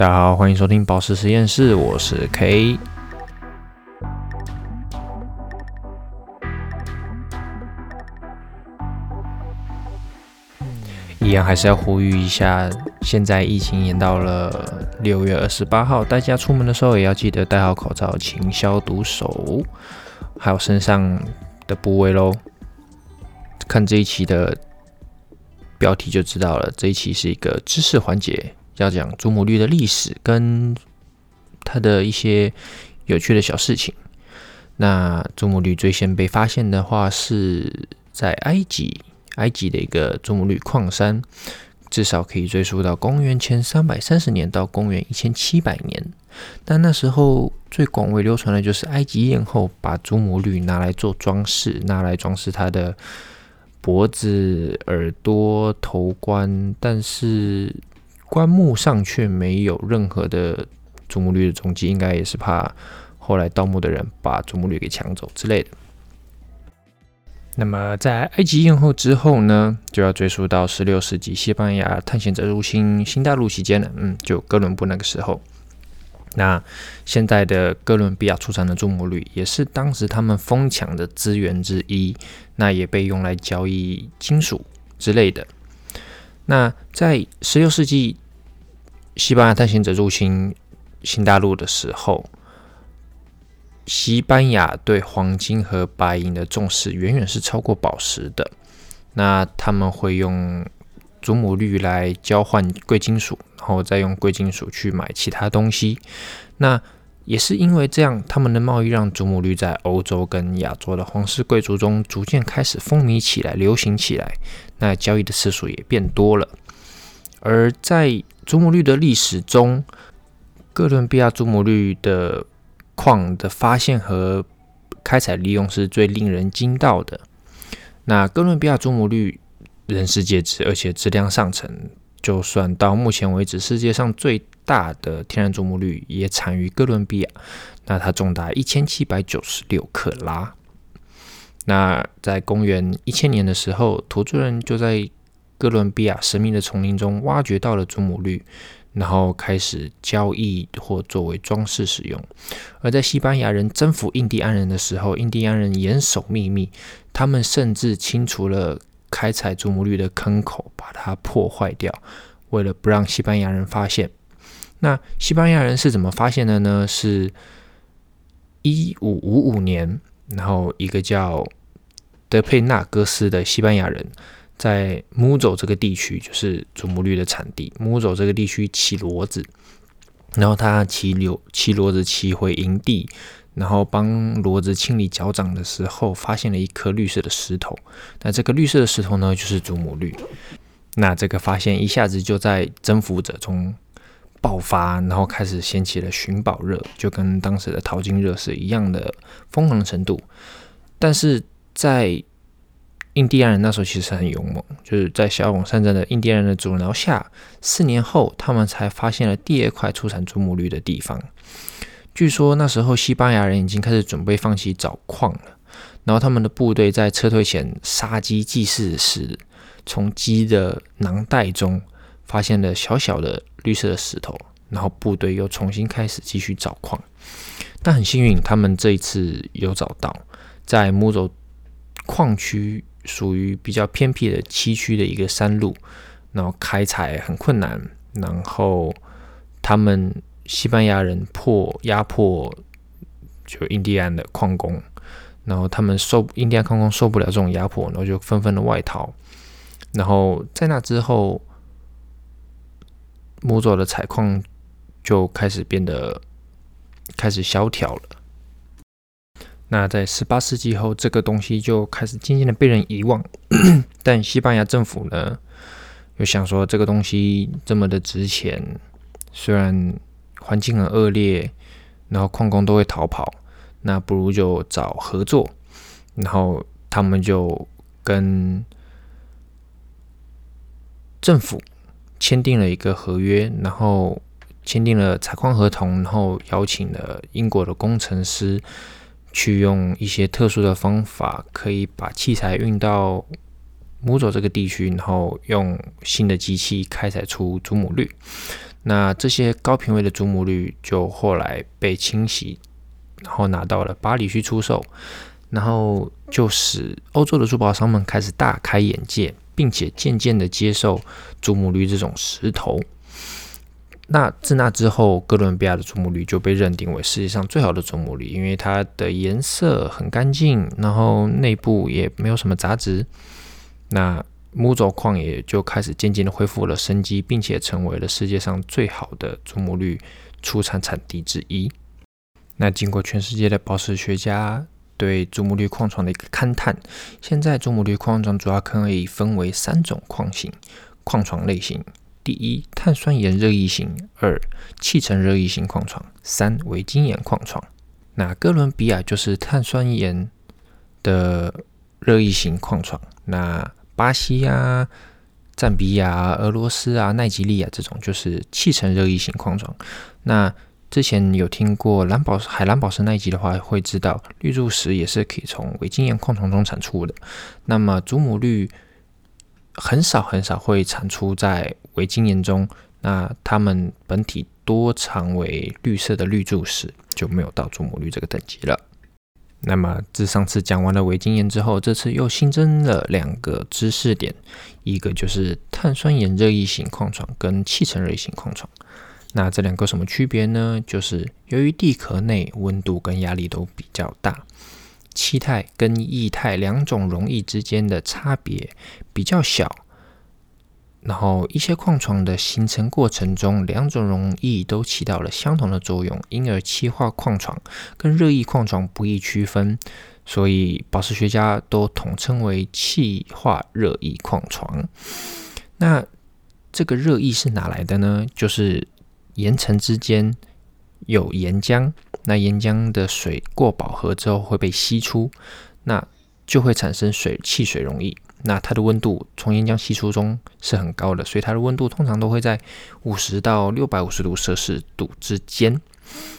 大家好，欢迎收听宝石实验室，我是 K。一样还是要呼吁一下，现在疫情延到了六月二十八号，大家出门的时候也要记得戴好口罩，勤消毒手，还有身上的部位喽。看这一期的标题就知道了，这一期是一个知识环节。要讲祖母绿的历史跟它的一些有趣的小事情。那祖母绿最先被发现的话，是在埃及，埃及的一个祖母绿矿山，至少可以追溯到公元前三百三十年到公元一千七百年。但那时候最广为流传的就是埃及艳后把祖母绿拿来做装饰，拿来装饰她的脖子、耳朵、头冠，但是。棺木上却没有任何的祖母绿的踪迹，应该也是怕后来盗墓的人把祖母绿给抢走之类的。那么，在埃及艳后之后呢，就要追溯到十六世纪西班牙探险者入侵新大陆期间了。嗯，就哥伦布那个时候，那现在的哥伦比亚出产的祖母绿也是当时他们疯抢的资源之一，那也被用来交易金属之类的。那在十六世纪，西班牙探险者入侵新大陆的时候，西班牙对黄金和白银的重视远远是超过宝石的。那他们会用祖母绿来交换贵金属，然后再用贵金属去买其他东西。那也是因为这样，他们的贸易让祖母绿在欧洲跟亚洲的皇室贵族中逐渐开始风靡起来、流行起来。那交易的次数也变多了。而在祖母绿的历史中，哥伦比亚祖母绿的矿的发现和开采利用是最令人惊到的。那哥伦比亚祖母绿人世皆知，而且质量上乘。就算到目前为止，世界上最大的天然祖母绿也产于哥伦比亚，那它重达一千七百九十六克拉。那在公元一千年的时候，土著人就在哥伦比亚神秘的丛林中挖掘到了祖母绿，然后开始交易或作为装饰使用。而在西班牙人征服印第安人的时候，印第安人严守秘密，他们甚至清除了。开采祖母绿的坑口，把它破坏掉，为了不让西班牙人发现。那西班牙人是怎么发现的呢？是一五五五年，然后一个叫德佩纳戈斯的西班牙人，在穆佐这个地区，就是祖母绿的产地。穆佐这个地区骑骡子，然后他骑牛骑骡子骑回营地。然后帮骡子清理脚掌的时候，发现了一颗绿色的石头。那这个绿色的石头呢，就是祖母绿。那这个发现一下子就在征服者中爆发，然后开始掀起了寻宝热，就跟当时的淘金热是一样的疯狂程度。但是在印第安人那时候其实很勇猛，就是在骁勇善战的印第安人的阻挠下，四年后他们才发现了第二块出产祖母绿的地方。据说那时候西班牙人已经开始准备放弃找矿了，然后他们的部队在撤退前杀鸡祭祀时，从鸡的囊袋中发现了小小的绿色的石头，然后部队又重新开始继续找矿。但很幸运，他们这一次有找到，在木走矿区属于比较偏僻的崎岖的一个山路，然后开采很困难，然后他们。西班牙人迫压迫就印第安的矿工，然后他们受印第安矿工受不了这种压迫，然后就纷纷的外逃。然后在那之后，木佐的采矿就开始变得开始萧条了。那在十八世纪后，这个东西就开始渐渐的被人遗忘。但西班牙政府呢，又想说这个东西这么的值钱，虽然。环境很恶劣，然后矿工都会逃跑，那不如就找合作，然后他们就跟政府签订了一个合约，然后签订了采矿合同，然后邀请了英国的工程师去用一些特殊的方法，可以把器材运到母佐这个地区，然后用新的机器开采出祖母绿。那这些高品位的祖母绿就后来被清洗，然后拿到了巴黎去出售，然后就使欧洲的珠宝商们开始大开眼界，并且渐渐的接受祖母绿这种石头。那自那之后，哥伦比亚的祖母绿就被认定为世界上最好的祖母绿，因为它的颜色很干净，然后内部也没有什么杂质。那木轴矿也就开始渐渐的恢复了生机，并且成为了世界上最好的祖母绿出产产地之一。那经过全世界的宝石学家对祖母绿矿床的一个勘探，现在祖母绿矿床主要可以分为三种矿型、矿床类型。第一，碳酸盐热液型；二，气沉热液型矿床；三，维晶岩矿床。那哥伦比亚就是碳酸盐的热液型矿床。那巴西啊、赞比亚、俄罗斯啊、奈及利亚这种就是气沉热液型矿床。那之前有听过蓝宝、海蓝宝石那一集的话，会知道绿柱石也是可以从维晶岩矿床中产出的。那么祖母绿。很少很少会产出在维晶岩中，那它们本体多常为绿色的绿柱石，就没有到祖母绿这个等级了。那么自上次讲完了维晶岩之后，这次又新增了两个知识点，一个就是碳酸盐热液型矿床跟气成热液型矿床。那这两个什么区别呢？就是由于地壳内温度跟压力都比较大。气态跟液态两种溶液之间的差别比较小，然后一些矿床的形成过程中，两种溶液都起到了相同的作用，因而气化矿床跟热液矿床不易区分，所以宝石学家都统称为气化热液矿床。那这个热液是哪来的呢？就是岩层之间有岩浆。那岩浆的水过饱和之后会被吸出，那就会产生水汽水溶液。那它的温度从岩浆吸出中是很高的，所以它的温度通常都会在五十到六百五十度摄氏度之间。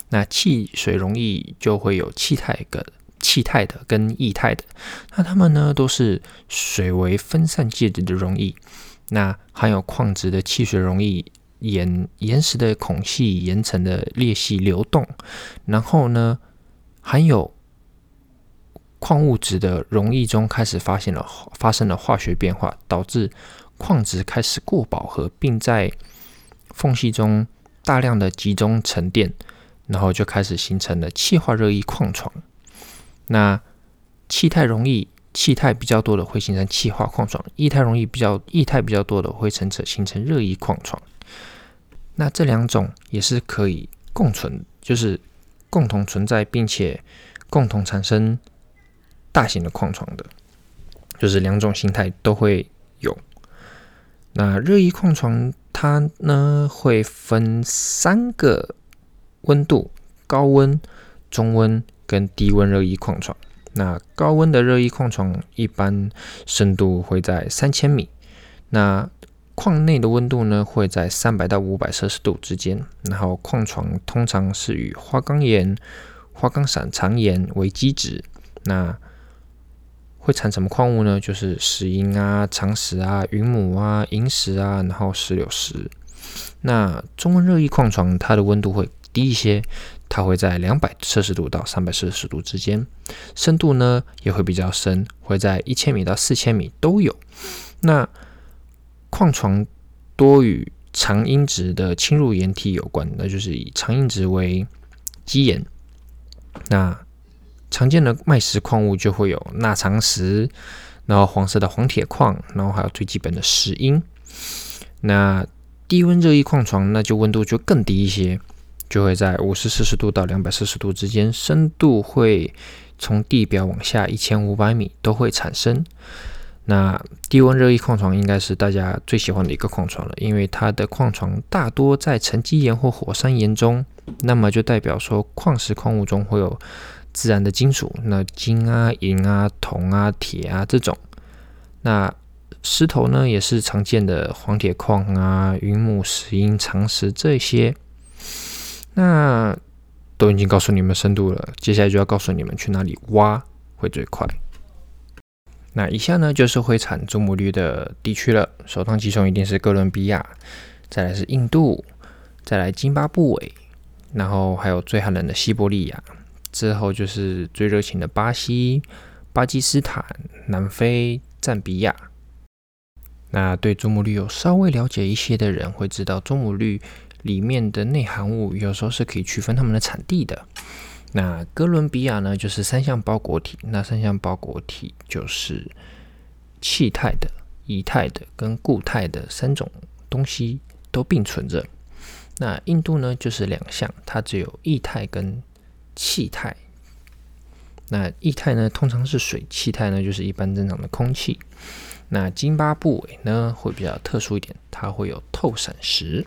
那汽水溶液就会有气态的、气态的跟液态的。那它们呢都是水为分散介质的溶液。那含有矿质的汽水溶液。岩岩石的孔隙、岩层的裂隙流动，然后呢，含有矿物质的溶液中开始发现了发生了化学变化，导致矿质开始过饱和，并在缝隙中大量的集中沉淀，然后就开始形成了气化热液矿床。那气态溶液气态比较多的会形成气化矿床，液态溶液比较液态比较多的会形成形成热液矿床。那这两种也是可以共存，就是共同存在，并且共同产生大型的矿床的，就是两种形态都会有。那热液矿床它呢会分三个温度：高温、中温跟低温热液矿床。那高温的热液矿床一般深度会在三千米。那矿内的温度呢会在三百到五百摄氏度之间，然后矿床通常是以花岗岩、花岗闪长岩为基质，那会产什么矿物呢？就是石英啊、长石啊、云母啊、萤石啊，然后石榴石。那中温热液矿床它的温度会低一些，它会在两百摄氏度到三百摄氏度之间，深度呢也会比较深，会在一千米到四千米都有。那矿床多与长阴质的侵入岩体有关，那就是以长阴质为基岩。那常见的脉石矿物就会有钠长石，然后黄色的黄铁矿，然后还有最基本的石英。那低温热液矿床，那就温度就更低一些，就会在五十摄氏度到两百摄氏度之间，深度会从地表往下一千五百米都会产生。那低温热液矿床应该是大家最喜欢的一个矿床了，因为它的矿床大多在沉积岩或火山岩中，那么就代表说矿石矿物中会有自然的金属，那金啊、银啊、铜啊、铁啊这种。那石头呢，也是常见的黄铁矿啊、云母、石英、长石这些。那都已经告诉你们深度了，接下来就要告诉你们去哪里挖会最快。那以下呢就是会产祖母绿的地区了，首当其冲一定是哥伦比亚，再来是印度，再来津巴布韦，然后还有最寒冷的西伯利亚，之后就是最热情的巴西、巴基斯坦、南非、赞比亚。那对祖母绿有稍微了解一些的人会知道，祖母绿里面的内含物有时候是可以区分它们的产地的。那哥伦比亚呢，就是三项包裹体。那三项包裹体就是气态的、液态的跟固态的三种东西都并存着。那印度呢，就是两项，它只有液态跟气态。那液态呢，通常是水；气态呢，就是一般正常的空气。那津巴布韦呢，会比较特殊一点，它会有透闪石。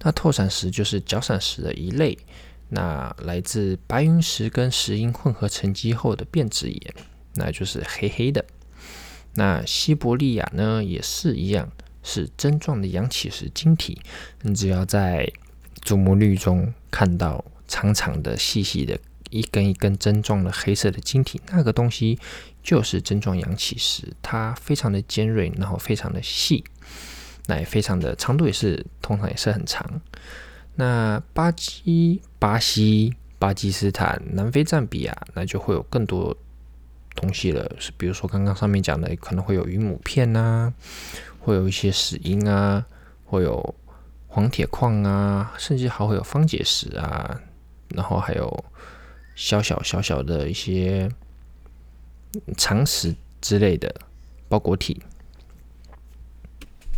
那透闪石就是角闪石的一类。那来自白云石跟石英混合沉积后的变质岩，那就是黑黑的。那西伯利亚呢也是一样，是针状的阳起石晶体。你只要在祖母绿中看到长长的、细细的一根一根针状的黑色的晶体，那个东西就是针状阳起石。它非常的尖锐，然后非常的细，那也非常的长度也是通常也是很长。那巴基、巴西、巴基斯坦、南非、赞比亚，那就会有更多东西了。是比如说刚刚上面讲的，可能会有云母片呐，会有一些石英啊，会有黄铁矿啊，甚至还会有方解石啊，然后还有小小小小的一些常识之类的包裹体。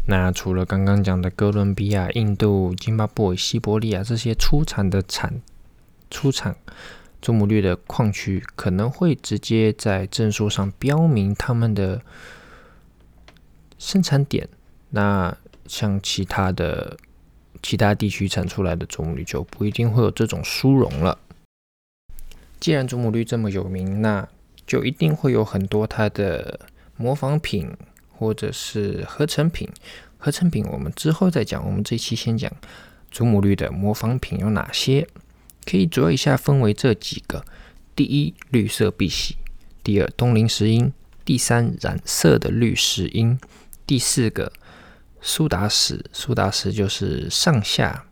那除了刚刚讲的哥伦比亚、印度、津巴布韦、西伯利亚这些出产的产出产祖母绿的矿区，可能会直接在证书上标明他们的生产点。那像其他的其他地区产出来的祖母绿就不一定会有这种殊荣了。既然祖母绿这么有名，那就一定会有很多它的模仿品。或者是合成品，合成品我们之后再讲。我们这期先讲祖母绿的模仿品有哪些，可以主要以下分为这几个：第一，绿色碧玺；第二，东林石英；第三，染色的绿石英；第四个，苏打石。苏打石就是上下，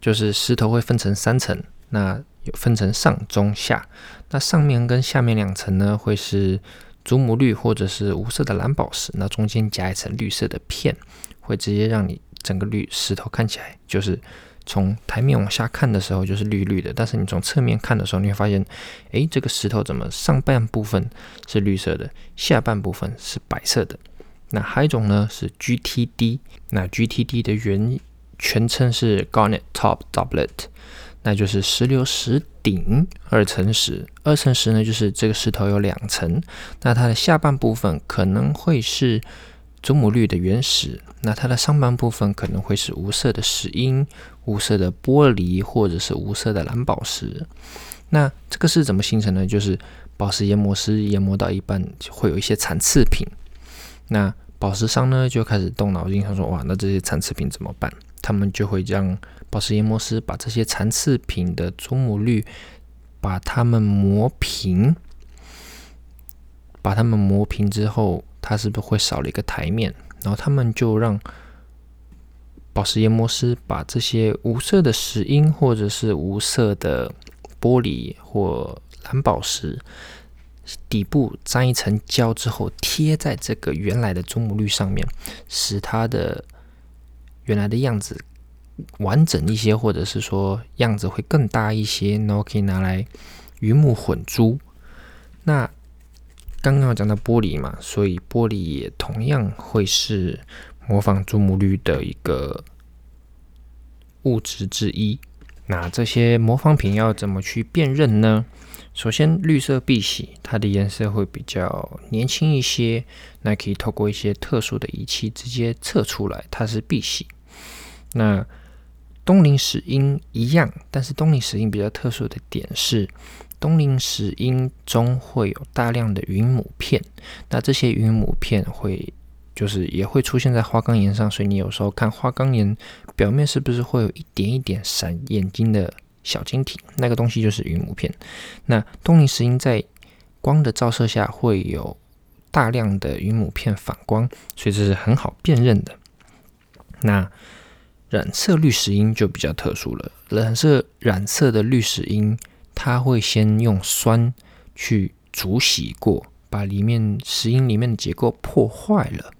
就是石头会分成三层，那有分成上中下，那上面跟下面两层呢会是。祖母绿或者是无色的蓝宝石，那中间夹一层绿色的片，会直接让你整个绿石头看起来就是从台面往下看的时候就是绿绿的，但是你从侧面看的时候，你会发现，诶，这个石头怎么上半部分是绿色的，下半部分是白色的？那还有一种呢是 GTD，那 GTD 的原全称是 Garnet Top Doublet。那就是石榴石顶二层石，二层石呢，就是这个石头有两层，那它的下半部分可能会是祖母绿的原石，那它的上半部分可能会是无色的石英、无色的玻璃或者是无色的蓝宝石。那这个是怎么形成呢？就是宝石研磨师研磨到一半会有一些残次品，那宝石商呢就开始动脑筋，想说哇，那这些残次品怎么办？他们就会让宝石研磨师把这些残次品的祖母绿，把它们磨平，把它们磨平之后，它是不是会少了一个台面？然后他们就让宝石研磨师把这些无色的石英或者是无色的玻璃或蓝宝石底部沾一层胶之后，贴在这个原来的祖母绿上面，使它的原来的样子。完整一些，或者是说样子会更大一些，然后可以拿来鱼目混珠。那刚刚讲到玻璃嘛，所以玻璃也同样会是模仿祖母绿的一个物质之一。那这些模仿品要怎么去辨认呢？首先，绿色碧玺它的颜色会比较年轻一些，那可以透过一些特殊的仪器直接测出来它是碧玺。那东林石英一样，但是东林石英比较特殊的点是，东林石英中会有大量的云母片，那这些云母片会就是也会出现在花岗岩上，所以你有时候看花岗岩表面是不是会有一点一点闪眼睛的小晶体，那个东西就是云母片。那东林石英在光的照射下会有大量的云母片反光，所以这是很好辨认的。那染色绿石英就比较特殊了。染色染色的绿石英，它会先用酸去煮洗过，把里面石英里面的结构破坏了，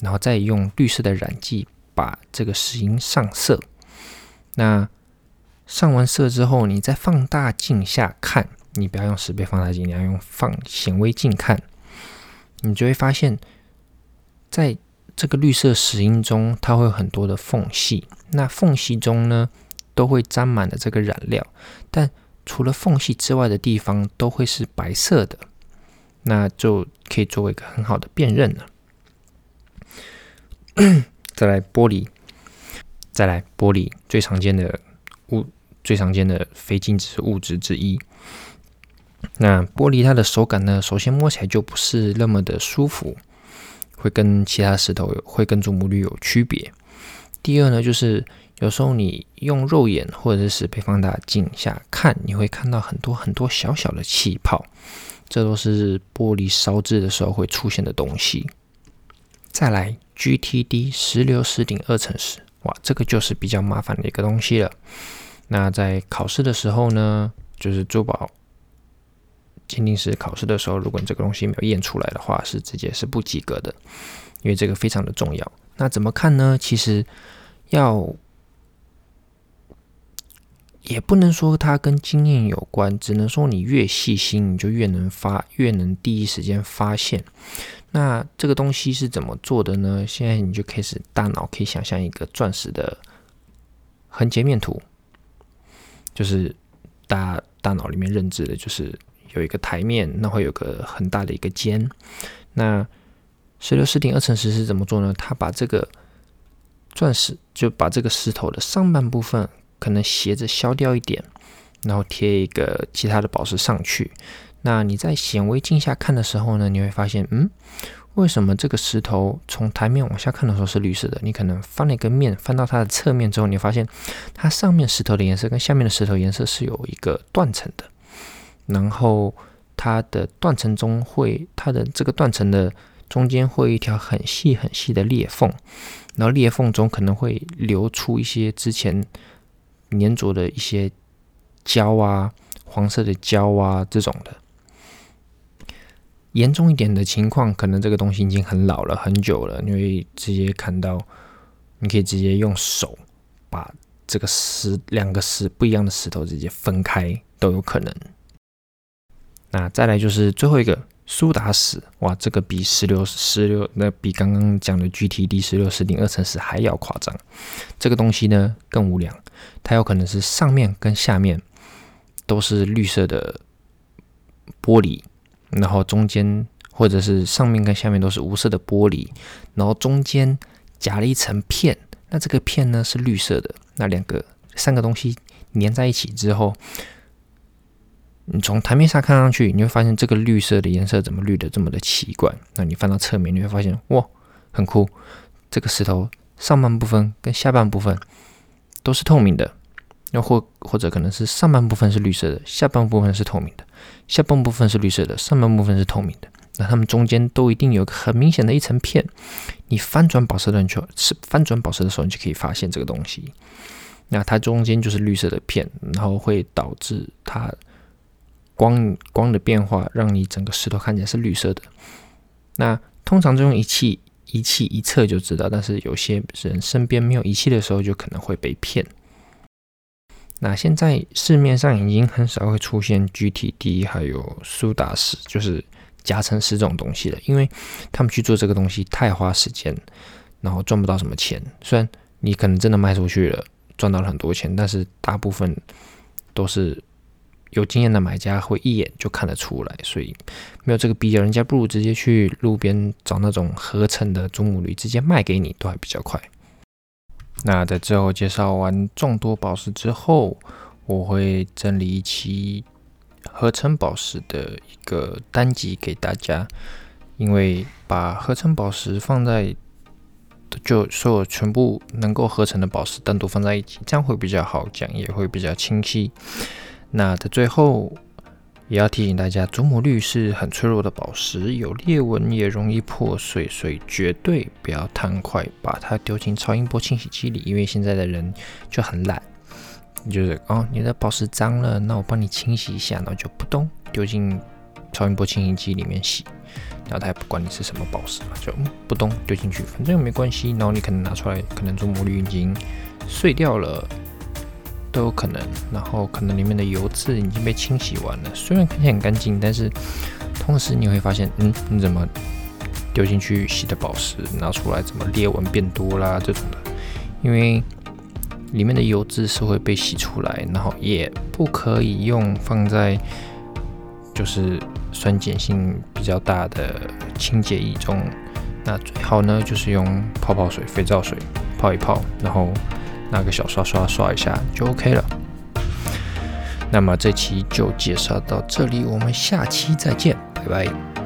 然后再用绿色的染剂把这个石英上色。那上完色之后，你在放大镜下看，你不要用十倍放大镜，你要用放显微镜看，你就会发现，在这个绿色石英中，它会有很多的缝隙。那缝隙中呢，都会沾满了这个染料。但除了缝隙之外的地方，都会是白色的。那就可以作为一个很好的辨认了。再来玻璃，再来玻璃最常见的物，最常见的非静止物质之一。那玻璃它的手感呢，首先摸起来就不是那么的舒服。会跟其他石头会跟祖母绿有区别。第二呢，就是有时候你用肉眼或者是十倍放大镜下看，你会看到很多很多小小的气泡，这都是玻璃烧制的时候会出现的东西。再来，GTD 石榴石顶二层石，哇，这个就是比较麻烦的一个东西了。那在考试的时候呢，就是珠宝。鉴定师考试的时候，如果你这个东西没有验出来的话，是直接是不及格的，因为这个非常的重要。那怎么看呢？其实要也不能说它跟经验有关，只能说你越细心，你就越能发，越能第一时间发现。那这个东西是怎么做的呢？现在你就开始大脑可以想象一个钻石的横截面图，就是大大脑里面认知的就是。有一个台面，那会有个很大的一个尖。那石榴石顶二乘十是怎么做呢？它把这个钻石，就把这个石头的上半部分可能斜着削掉一点，然后贴一个其他的宝石上去。那你在显微镜下看的时候呢，你会发现，嗯，为什么这个石头从台面往下看的时候是绿色的？你可能翻了一个面，翻到它的侧面之后，你发现它上面石头的颜色跟下面的石头颜色是有一个断层的。然后它的断层中会，它的这个断层的中间会有一条很细很细的裂缝，然后裂缝中可能会流出一些之前粘着的一些胶啊，黄色的胶啊这种的。严重一点的情况，可能这个东西已经很老了，很久了，你会直接看到，你可以直接用手把这个石两个石不一样的石头直接分开都有可能。那再来就是最后一个苏打石，哇，这个比石榴石榴那比刚刚讲的 GTD 石榴石顶二层石还要夸张。这个东西呢更无良，它有可能是上面跟下面都是绿色的玻璃，然后中间或者是上面跟下面都是无色的玻璃，然后中间夹了一层片，那这个片呢是绿色的。那两个三个东西粘在一起之后。你从台面上看上去，你会发现这个绿色的颜色怎么绿的这么的奇怪？那你翻到侧面，你会发现哇，很酷！这个石头上半部分跟下半部分都是透明的，又或或者可能是上半部分是绿色的，下半部分是透明的，下半部分是绿色的，上半部分是透明的。那它们中间都一定有个很明显的一层片。你翻转宝石的时候，是翻转宝石的时候，你就可以发现这个东西。那它中间就是绿色的片，然后会导致它。光光的变化让你整个石头看起来是绿色的。那通常就用仪器仪器一测就知道，但是有些人身边没有仪器的时候，就可能会被骗。那现在市面上已经很少会出现 GTD 还有苏打石，就是夹层石这种东西了，因为他们去做这个东西太花时间，然后赚不到什么钱。虽然你可能真的卖出去了，赚到了很多钱，但是大部分都是。有经验的买家会一眼就看得出来，所以没有这个必要。人家不如直接去路边找那种合成的祖母绿，直接卖给你都还比较快。那在最后介绍完众多宝石之后，我会整理一期合成宝石的一个单集给大家，因为把合成宝石放在就所有全部能够合成的宝石单独放在一起，这样会比较好讲，也会比较清晰。那在最后也要提醒大家，祖母绿是很脆弱的宝石，有裂纹也容易破碎，所以绝对不要贪快把它丢进超音波清洗机里，因为现在的人就很懒，就是哦，你的宝石脏了，那我帮你清洗一下，然后就不动丢进超音波清洗机里面洗，然后他也不管你是什么宝石嘛，就不动丢进去，反正又没关系。然后你可能拿出来，可能祖母绿已经碎掉了。都有可能，然后可能里面的油渍已经被清洗完了，虽然看起来很干净，但是同时你会发现，嗯，你怎么丢进去洗的宝石拿出来，怎么裂纹变多啦这种的，因为里面的油渍是会被洗出来，然后也不可以用放在就是酸碱性比较大的清洁液中，那最好呢就是用泡泡水、肥皂水泡一泡，然后。拿个小刷刷刷一下就 OK 了。那么这期就介绍到这里，我们下期再见，拜拜。